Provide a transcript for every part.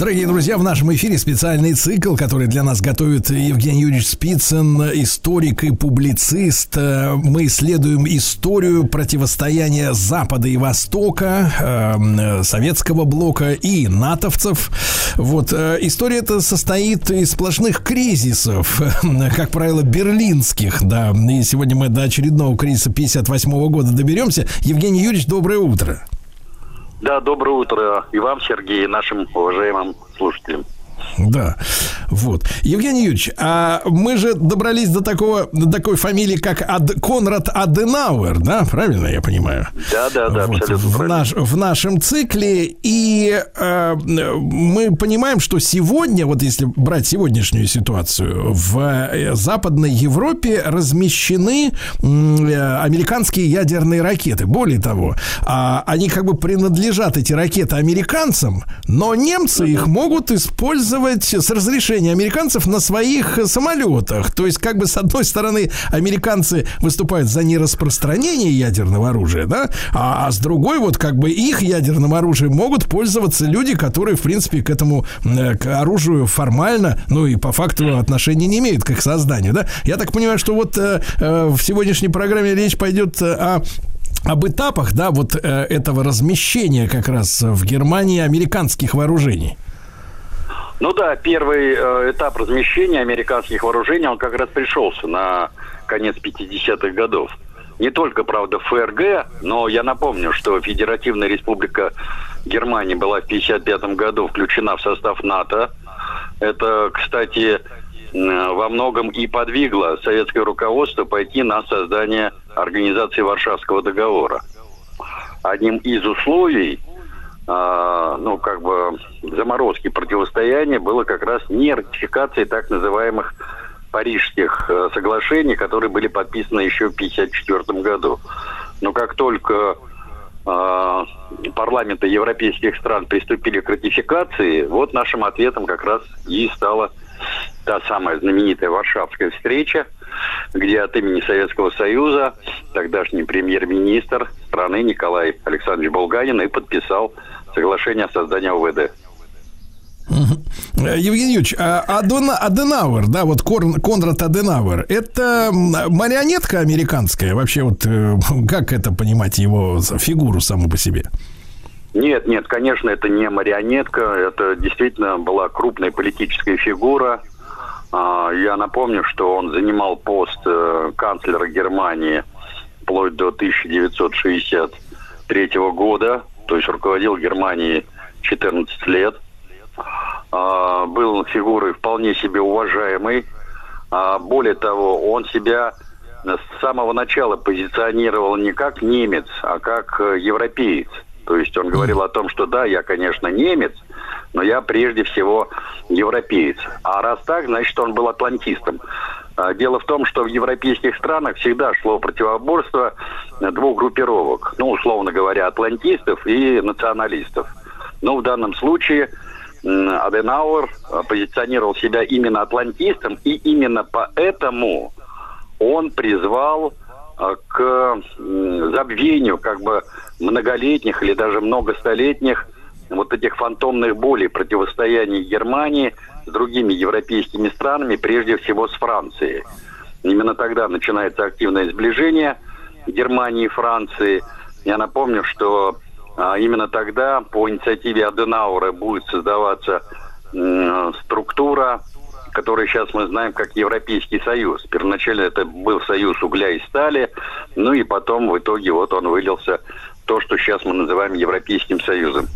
Дорогие друзья, в нашем эфире специальный цикл, который для нас готовит Евгений Юрьевич Спицын, историк и публицист. Мы исследуем историю противостояния Запада и Востока, э, советского блока и натовцев. Вот, э, история эта состоит из сплошных кризисов, как правило, берлинских, да. И сегодня мы до очередного кризиса 58 года доберемся. Евгений Юрьевич, доброе утро. Да, доброе утро и вам, Сергей, и нашим уважаемым слушателям. Да, вот. Евгений Юрьевич, а мы же добрались до такого, до такой фамилии, как Ад, Конрад Аденауэр, да, правильно я понимаю? Да, да, да, вот, абсолютно в, правильно. наш, в нашем цикле, и э, мы понимаем, что сегодня, вот если брать сегодняшнюю ситуацию, в э, Западной Европе размещены э, американские ядерные ракеты. Более того, а, они как бы принадлежат, эти ракеты, американцам, но немцы их могут использовать с разрешения американцев на своих самолетах. То есть, как бы, с одной стороны, американцы выступают за нераспространение ядерного оружия, да, а, а с другой, вот, как бы, их ядерным оружием могут пользоваться люди, которые, в принципе, к этому, э, к оружию формально, ну и по факту отношения не имеют к их созданию, да. Я так понимаю, что вот э, э, в сегодняшней программе речь пойдет э, о об этапах, да, вот э, этого размещения как раз в Германии американских вооружений. Ну да, первый э, этап размещения американских вооружений, он как раз пришелся на конец 50-х годов. Не только, правда, ФРГ, но я напомню, что Федеративная Республика Германии была в 55 году включена в состав НАТО. Это, кстати, э, во многом и подвигло советское руководство пойти на создание Организации Варшавского договора. Одним из условий ну, как бы заморозки противостояния было как раз не ратификация так называемых парижских э, соглашений, которые были подписаны еще в 1954 году. Но как только э, парламенты европейских стран приступили к ратификации, вот нашим ответом как раз и стала та самая знаменитая Варшавская встреча, где от имени Советского Союза тогдашний премьер-министр страны Николай Александрович Булганин и подписал соглашение о создании ОВД. Евгений Юрьевич, а Адена, Аденауэр, да, вот Кон, Конрад Аденауэр, это марионетка американская? Вообще вот э, как это понимать его фигуру саму по себе? Нет, нет, конечно, это не марионетка, это действительно была крупная политическая фигура. А, я напомню, что он занимал пост э, канцлера Германии вплоть до 1963 года, то есть руководил Германией 14 лет. А, был фигурой вполне себе уважаемой. А, более того, он себя с самого начала позиционировал не как немец, а как э, европеец. То есть он говорил о том, что да, я, конечно, немец, но я прежде всего европеец. А раз так, значит, он был атлантистом. А, дело в том, что в европейских странах всегда шло противоборство двух группировок. Ну, условно говоря, атлантистов и националистов. Но в данном случае Аденауэр позиционировал себя именно атлантистом, и именно поэтому он призвал а, к забвению как бы многолетних или даже многостолетних вот этих фантомных болей противостояний Германии с другими европейскими странами, прежде всего с Францией. Именно тогда начинается активное сближение Германии и Франции. Я напомню, что а, именно тогда по инициативе Аденаура будет создаваться структура, которую сейчас мы знаем как Европейский Союз. Первоначально это был союз угля и стали, ну и потом в итоге вот он вылился то, что сейчас мы называем Европейским Союзом.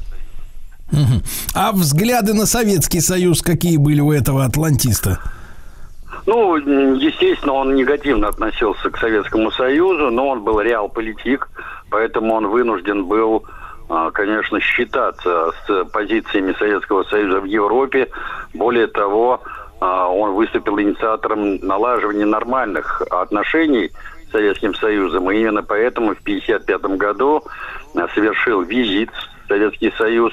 А взгляды на Советский Союз какие были у этого атлантиста? Ну, естественно, он негативно относился к Советскому Союзу, но он был реал-политик, поэтому он вынужден был, а, конечно, считаться с позициями Советского Союза в Европе. Более того, а, он выступил инициатором налаживания нормальных отношений Советским Союзом. И именно поэтому в 1955 году совершил визит Советский Союз,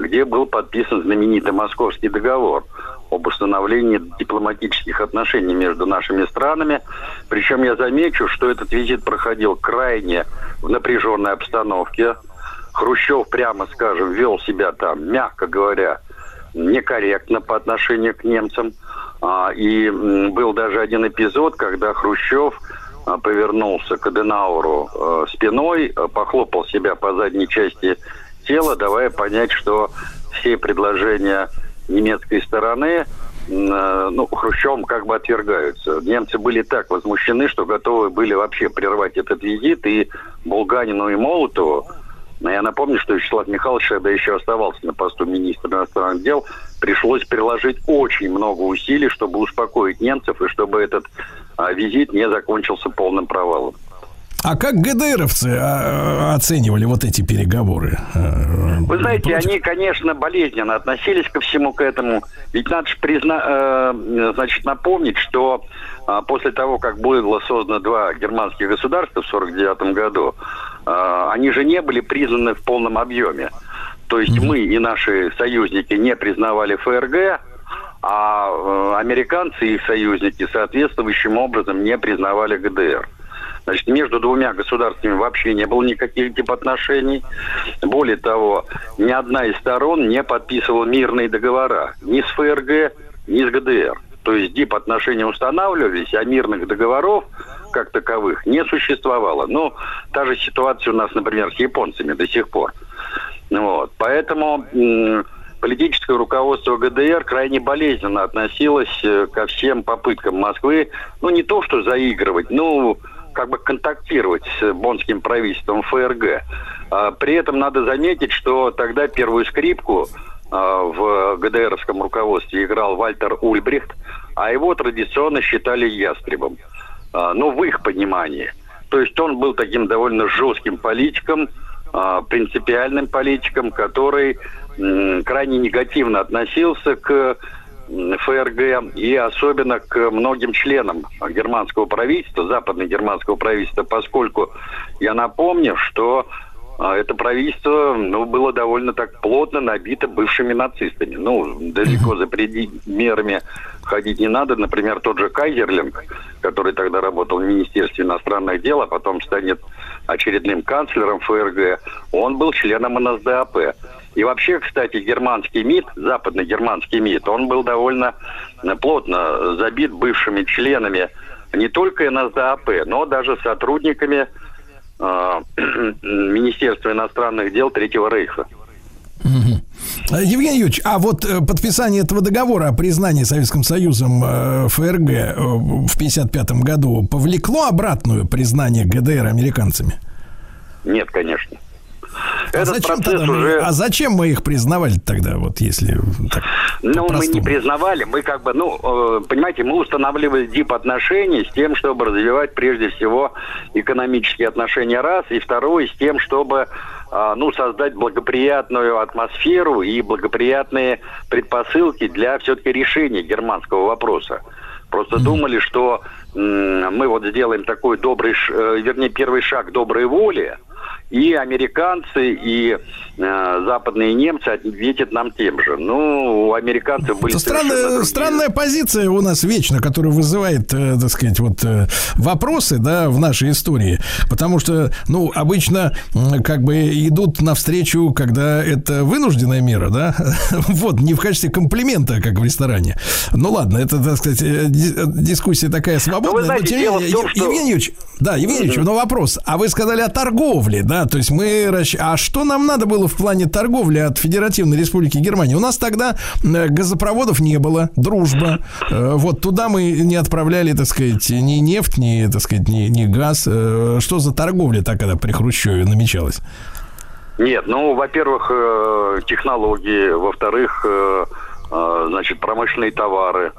где был подписан знаменитый Московский договор об установлении дипломатических отношений между нашими странами. Причем я замечу, что этот визит проходил крайне в напряженной обстановке. Хрущев, прямо скажем, вел себя там, мягко говоря, некорректно по отношению к немцам. А, и был даже один эпизод, когда Хрущев а, повернулся к Аденауру а, спиной, похлопал себя по задней части тела, давая понять, что все предложения немецкой стороны ну, Хрущевым как бы отвергаются. Немцы были так возмущены, что готовы были вообще прервать этот визит, и Булганину и Молотову я напомню, что Вячеслав Михайлович, когда еще оставался на посту министра иностранных дел, пришлось приложить очень много усилий, чтобы успокоить немцев и чтобы этот а, визит не закончился полным провалом. А как ГДРовцы а, оценивали вот эти переговоры? Вы знаете, Против... они, конечно, болезненно относились ко всему к этому. Ведь надо же призна... э, значит, напомнить, что после того, как было создано два германских государства в 1949 году, они же не были признаны в полном объеме. То есть mm-hmm. мы и наши союзники не признавали ФРГ, а э, американцы и их союзники соответствующим образом не признавали ГДР. Значит, между двумя государствами вообще не было никаких тип отношений. Более того, ни одна из сторон не подписывала мирные договора ни с ФРГ, ни с ГДР. То есть дип отношения устанавливались, а мирных договоров как таковых не существовало. Ну, та же ситуация у нас, например, с японцами до сих пор. Вот. Поэтому политическое руководство ГДР крайне болезненно относилось э, ко всем попыткам Москвы, ну, не то что заигрывать, ну, как бы контактировать с бонским правительством ФРГ. А, при этом надо заметить, что тогда первую скрипку а, в ГДРовском руководстве играл Вальтер Ульбрихт, а его традиционно считали ястребом. А, ну, в их понимании. То есть он был таким довольно жестким политиком, принципиальным политиком, который крайне негативно относился к ФРГ и особенно к многим членам германского правительства, западно-германского правительства, поскольку я напомню, что а, это правительство ну, было довольно так плотно набито бывшими нацистами. Ну, далеко за предмерами ходить не надо. Например, тот же Кайзерлинг, который тогда работал в Министерстве иностранных дел, а потом станет очередным канцлером ФРГ, он был членом НСДАП. И вообще, кстати, германский МИД, западно-германский МИД, он был довольно плотно забит бывшими членами не только НСДАП, но даже сотрудниками э, Министерства иностранных дел Третьего Рейха. Евгений Юрьевич, а вот э, подписание этого договора о признании Советским Союзом э, ФРГ э, в 1955 году повлекло обратную признание ГДР американцами? Нет, конечно. А зачем, тогда мы, уже... а зачем мы их признавали тогда, вот если так, Ну, мы не признавали, мы как бы, ну, э, понимаете, мы устанавливали тип отношений с тем, чтобы развивать прежде всего экономические отношения раз, и второе, с тем, чтобы э, ну, создать благоприятную атмосферу и благоприятные предпосылки для все-таки решения германского вопроса. Просто mm-hmm. думали, что мы вот сделаем такой добрый, э, вернее, первый шаг доброй воли, и американцы, и э, западные немцы ответят нам тем же. Ну, у американцев были... Странная, странная позиция у нас вечно, которая вызывает, э, так сказать, вот э, вопросы, да, в нашей истории. Потому что, ну, обычно э, как бы идут навстречу, когда это вынужденная мера, да, вот, не в качестве комплимента, как в ресторане. Ну, ладно, это, так сказать, э, дискуссия такая свободная. Но, вы знаете, но тем не менее, том, что... Евгений Юрьевич, да, Евгений Юрьевич, но вопрос. А вы сказали о торговле, да, то есть мы... А что нам надо было в плане торговли от Федеративной Республики Германии? У нас тогда э, газопроводов не было, дружба. Э, вот туда мы не отправляли, так сказать, ни нефть, ни, так сказать, ни, ни газ. Э, что за торговля так когда при Хрущеве намечалась? Нет, ну, во-первых, технологии, во-вторых, значит, промышленные товары.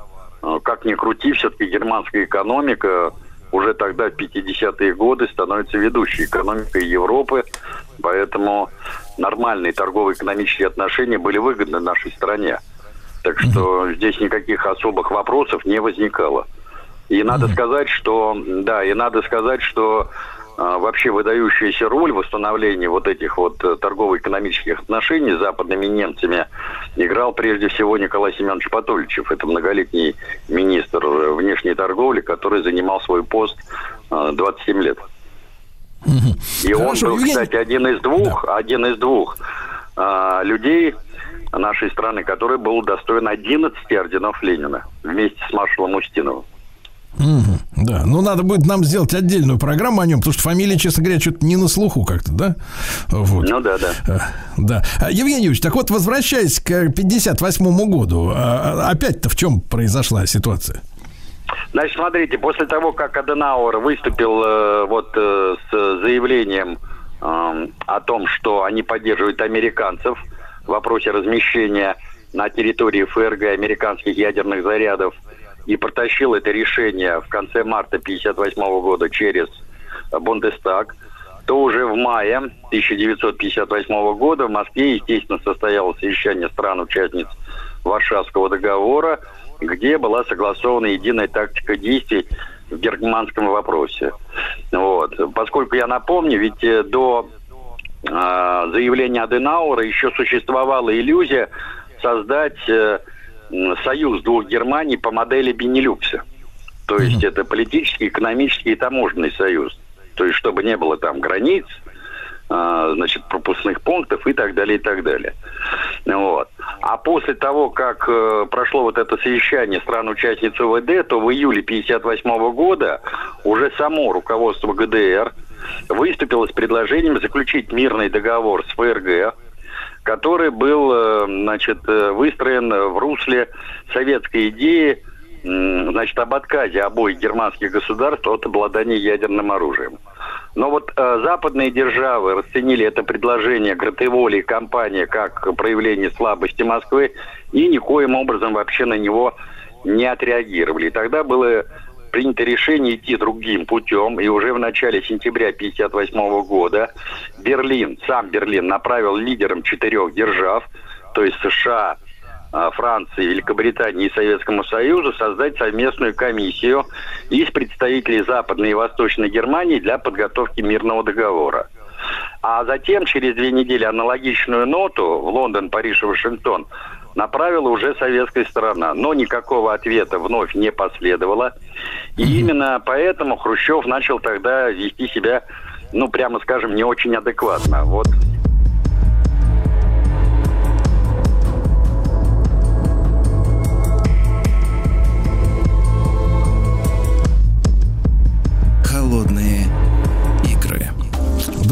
Как ни крути, все-таки германская экономика уже тогда, в 50-е годы, становится ведущей экономикой Европы. Поэтому нормальные торгово-экономические отношения были выгодны нашей стране. Так что здесь никаких особых вопросов не возникало. И надо сказать, что да, и надо сказать, что вообще выдающуюся роль в восстановлении вот этих вот э, торгово-экономических отношений с западными немцами играл прежде всего Николай Семенович Патольчев. Это многолетний министр э, внешней торговли, который занимал свой пост 27 э, лет. И Хорошо, он был, кстати, один из двух, да. один из двух а, людей нашей страны, который был достоин 11 орденов Ленина вместе с маршалом Устиновым. Угу, да, ну надо будет нам сделать отдельную программу о нем, потому что фамилия, честно говоря, что-то не на слуху как-то, да? Вот. Ну да, да. А, да. А, Евгений Юрьевич, так вот, возвращаясь к 58 году, а, опять-то в чем произошла ситуация? Значит, смотрите, после того, как Аденауэр выступил э, вот э, с заявлением э, о том, что они поддерживают американцев в вопросе размещения на территории ФРГ американских ядерных зарядов – и протащил это решение в конце марта 1958 года через Бундестаг, то уже в мае 1958 года в Москве, естественно, состоялось совещание стран-участниц Варшавского договора, где была согласована единая тактика действий в германском вопросе. Вот. Поскольку я напомню, ведь э, до э, заявления Аденаура еще существовала иллюзия создать э, союз двух Германий по модели Бенилюкса. То есть mm-hmm. это политический, экономический и таможенный союз. То есть чтобы не было там границ, а, значит, пропускных пунктов и так далее, и так далее. Вот. А после того, как э, прошло вот это совещание стран-участниц ОВД, то в июле 1958 года уже само руководство ГДР выступило с предложением заключить мирный договор с ФРГ, который был, э, значит, э, выстроен в русле советской идеи, значит, об отказе обоих германских государств от обладания ядерным оружием. Но вот э, западные державы расценили это предложение Гратеволи и компании как проявление слабости Москвы и никоим образом вообще на него не отреагировали. И тогда было принято решение идти другим путем, и уже в начале сентября 1958 года Берлин, сам Берлин направил лидерам четырех держав, то есть США, а, Франции, Великобритании и Советскому Союзу создать совместную комиссию из представителей Западной и Восточной Германии для подготовки мирного договора. А затем, через две недели, аналогичную ноту в Лондон, Париж и Вашингтон направила уже советская сторона. Но никакого ответа вновь не последовало. И именно поэтому Хрущев начал тогда вести себя, ну, прямо скажем, не очень адекватно. Вот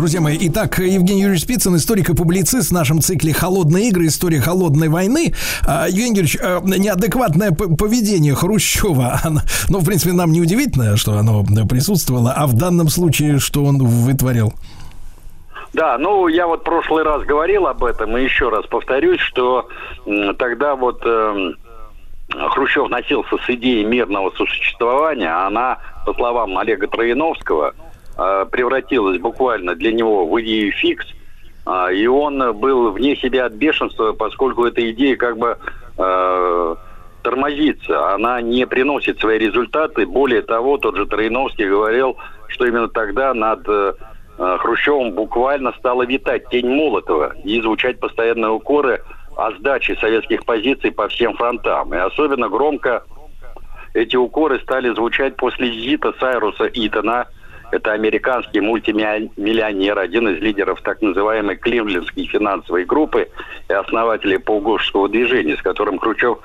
Друзья мои, итак, Евгений Юрьевич Спицын, историк и публицист в нашем цикле «Холодные игры. История холодной войны». А, Евгений Юрьевич, а, неадекватное поведение Хрущева, ну, в принципе, нам не удивительно, что оно присутствовало, а в данном случае, что он вытворил? Да, ну я вот в прошлый раз говорил об этом, и еще раз повторюсь, что тогда вот э, Хрущев носился с идеей мирного сосуществования, а она, по словам Олега Троиновского, превратилась буквально для него в идею фикс, а, и он был вне себя от бешенства, поскольку эта идея как бы э, тормозится, она не приносит свои результаты. Более того, тот же Троиновский говорил, что именно тогда над э, Хрущевым буквально стала витать тень Молотова и звучать постоянные укоры о сдаче советских позиций по всем фронтам. И особенно громко эти укоры стали звучать после визита Сайруса Итона – это американский мультимиллионер, один из лидеров так называемой Кливлендской финансовой группы и основателей полгошского движения, с которым Кручев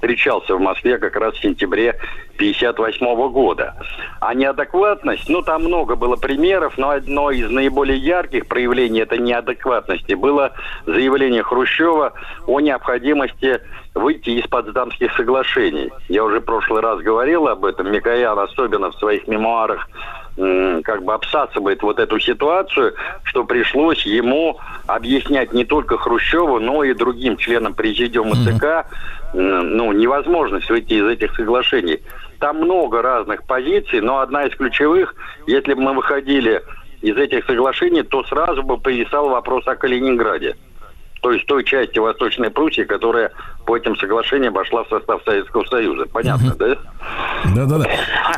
встречался в Москве как раз в сентябре 1958 года. А неадекватность, ну там много было примеров, но одно из наиболее ярких проявлений этой неадекватности было заявление Хрущева о необходимости выйти из Потсдамских соглашений. Я уже в прошлый раз говорил об этом. Микоян особенно в своих мемуарах как бы обсасывает вот эту ситуацию, что пришлось ему объяснять не только Хрущеву, но и другим членам президиума ЦК, ну, невозможность выйти из этих соглашений. Там много разных позиций, но одна из ключевых, если бы мы выходили из этих соглашений, то сразу бы повисал вопрос о Калининграде. То есть той части Восточной Пруссии, которая по этим соглашениям вошла в состав Советского Союза. Понятно, uh-huh. да? Да-да-да.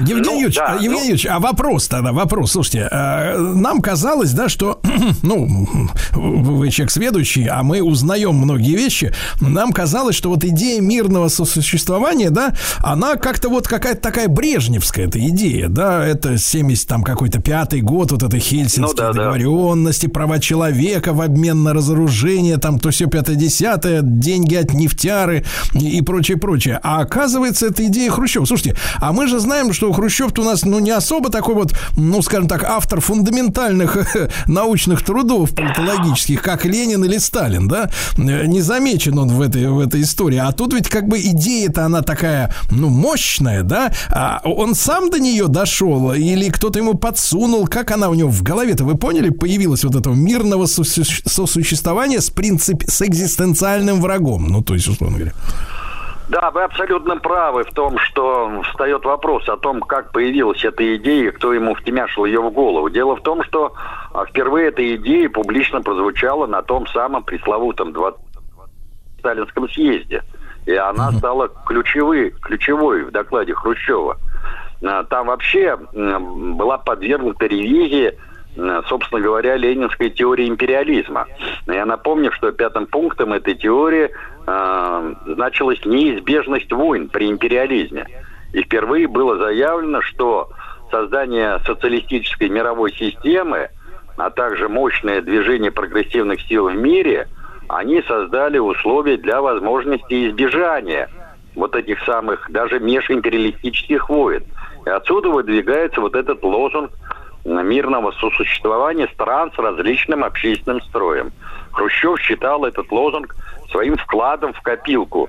Евгений ну, Юрьевич, да, Евгений ну... Юрьевич, а вопрос тогда, вопрос. Слушайте, э, нам казалось, да, что, ну, вы человек сведущий, а мы узнаем многие вещи. Нам казалось, что вот идея мирного сосуществования, да, она как-то вот какая-то такая брежневская эта идея, да, это 70 там какой-то пятый год, вот это Хельсинские ну, да, договоренности, да. права человека в обмен на разоружение, там то все пятое десятое, деньги от нефтяры и прочее, прочее. А оказывается, это идея Хрущева. Слушайте, а мы же знаем, что Хрущев у нас, ну, не особо такой вот, ну, скажем так, автор фундаментальных научных трудов политологических, как Ленин или Сталин, да? Не замечен он в этой, в этой истории. А тут ведь как бы идея-то она такая, ну, мощная, да? А он сам до нее дошел или кто-то ему подсунул? Как она у него в голове-то, вы поняли, появилась вот этого мирного сосуществования с принцип, с экзистенциальным врагом? Ну, то есть, условно говоря. Да, вы абсолютно правы в том, что встает вопрос о том, как появилась эта идея, кто ему втемяшил ее в голову. Дело в том, что а, впервые эта идея публично прозвучала на том самом пресловутом 20 сталинском съезде. И она стала ключевой, ключевой в докладе Хрущева. А, там вообще была подвергнута ревизии собственно говоря, ленинской теории империализма. Я напомню, что пятым пунктом этой теории э, значилась неизбежность войн при империализме. И впервые было заявлено, что создание социалистической мировой системы, а также мощное движение прогрессивных сил в мире, они создали условия для возможности избежания вот этих самых даже межимпериалистических войн. И отсюда выдвигается вот этот лозунг мирного сосуществования стран с различным общественным строем. Хрущев считал этот лозунг своим вкладом в копилку.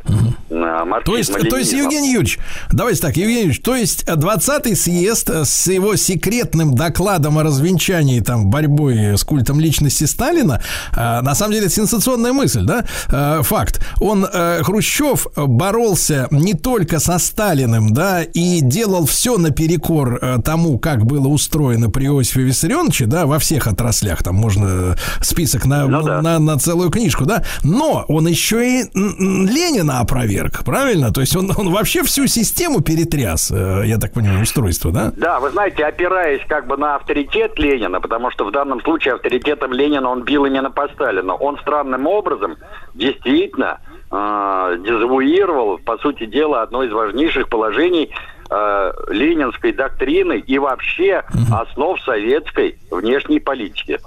То есть, то есть, Евгений Юрьевич, давайте так, Евгений Юрьевич, то есть 20-й съезд с его секретным докладом о развенчании там борьбой с культом личности Сталина, э, на самом деле сенсационная мысль, да, э, факт. Он, э, Хрущев, боролся не только со Сталиным, да, и делал все наперекор тому, как было устроено при Иосифе Виссарионовиче, да, во всех отраслях, там можно список на, ну, да. на, на целую книжку, да, но он еще и Ленина опроверг, правильно? То есть он, он вообще всю систему перетряс, э, я так понимаю, устройство, да? Да, вы знаете, опираясь как бы на авторитет Ленина, потому что в данном случае авторитетом Ленина он бил именно по Сталину, он странным образом действительно э, дезавуировал, по сути дела, одно из важнейших положений э, ленинской доктрины и вообще угу. основ советской внешней политики.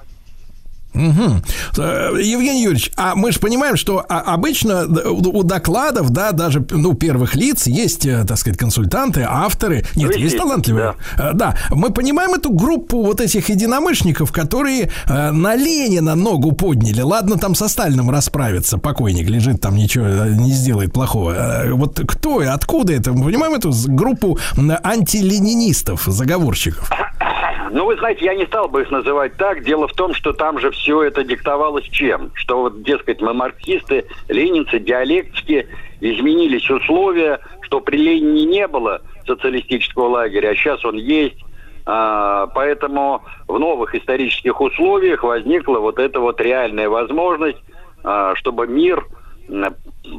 Угу. Евгений Юрьевич, а мы же понимаем, что а, обычно у докладов, да, даже ну, первых лиц есть, э, так сказать, консультанты, авторы. Нет, есть, есть талантливые. Да. Э, да, мы понимаем эту группу вот этих единомышленников, которые на Ленина ногу подняли. Ладно, там со Сталиным расправиться, покойник лежит, там ничего не сделает плохого. Вот кто и откуда это? Мы понимаем эту группу антиленинистов, заговорщиков? Ну, вы знаете, я не стал бы их называть так. Дело в том, что там же все это диктовалось чем? Что вот, дескать, мы марксисты, ленинцы, диалектики, изменились условия, что при Ленине не было социалистического лагеря, а сейчас он есть. А, поэтому в новых исторических условиях возникла вот эта вот реальная возможность, а, чтобы мир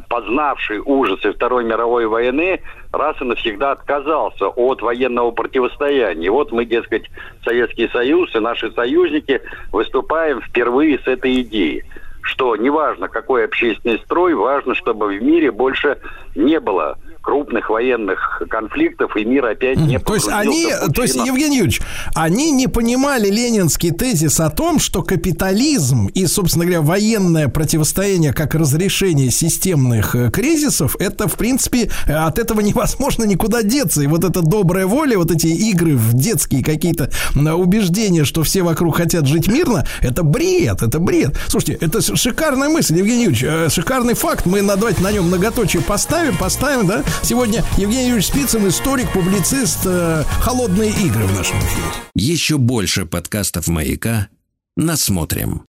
познавший ужасы Второй мировой войны, раз и навсегда отказался от военного противостояния. Вот мы, дескать, Советский Союз и наши союзники выступаем впервые с этой идеей что неважно, какой общественный строй, важно, чтобы в мире больше не было крупных военных конфликтов, и мир опять не То есть они, то есть, Евгений Юрьевич, они не понимали ленинский тезис о том, что капитализм и, собственно говоря, военное противостояние как разрешение системных э, кризисов, это, в принципе, э, от этого невозможно никуда деться. И вот эта добрая воля, вот эти игры в детские какие-то убеждения, что все вокруг хотят жить мирно, это бред, это бред. Слушайте, это шикарная мысль, Евгений Юрьевич, э, шикарный факт. Мы, давайте на нем многоточие поставим, поставим, да? Сегодня Евгений Юрьевич Спицын, историк, публицист, э, холодные игры в нашем эфире. Еще больше подкастов «Маяка» насмотрим.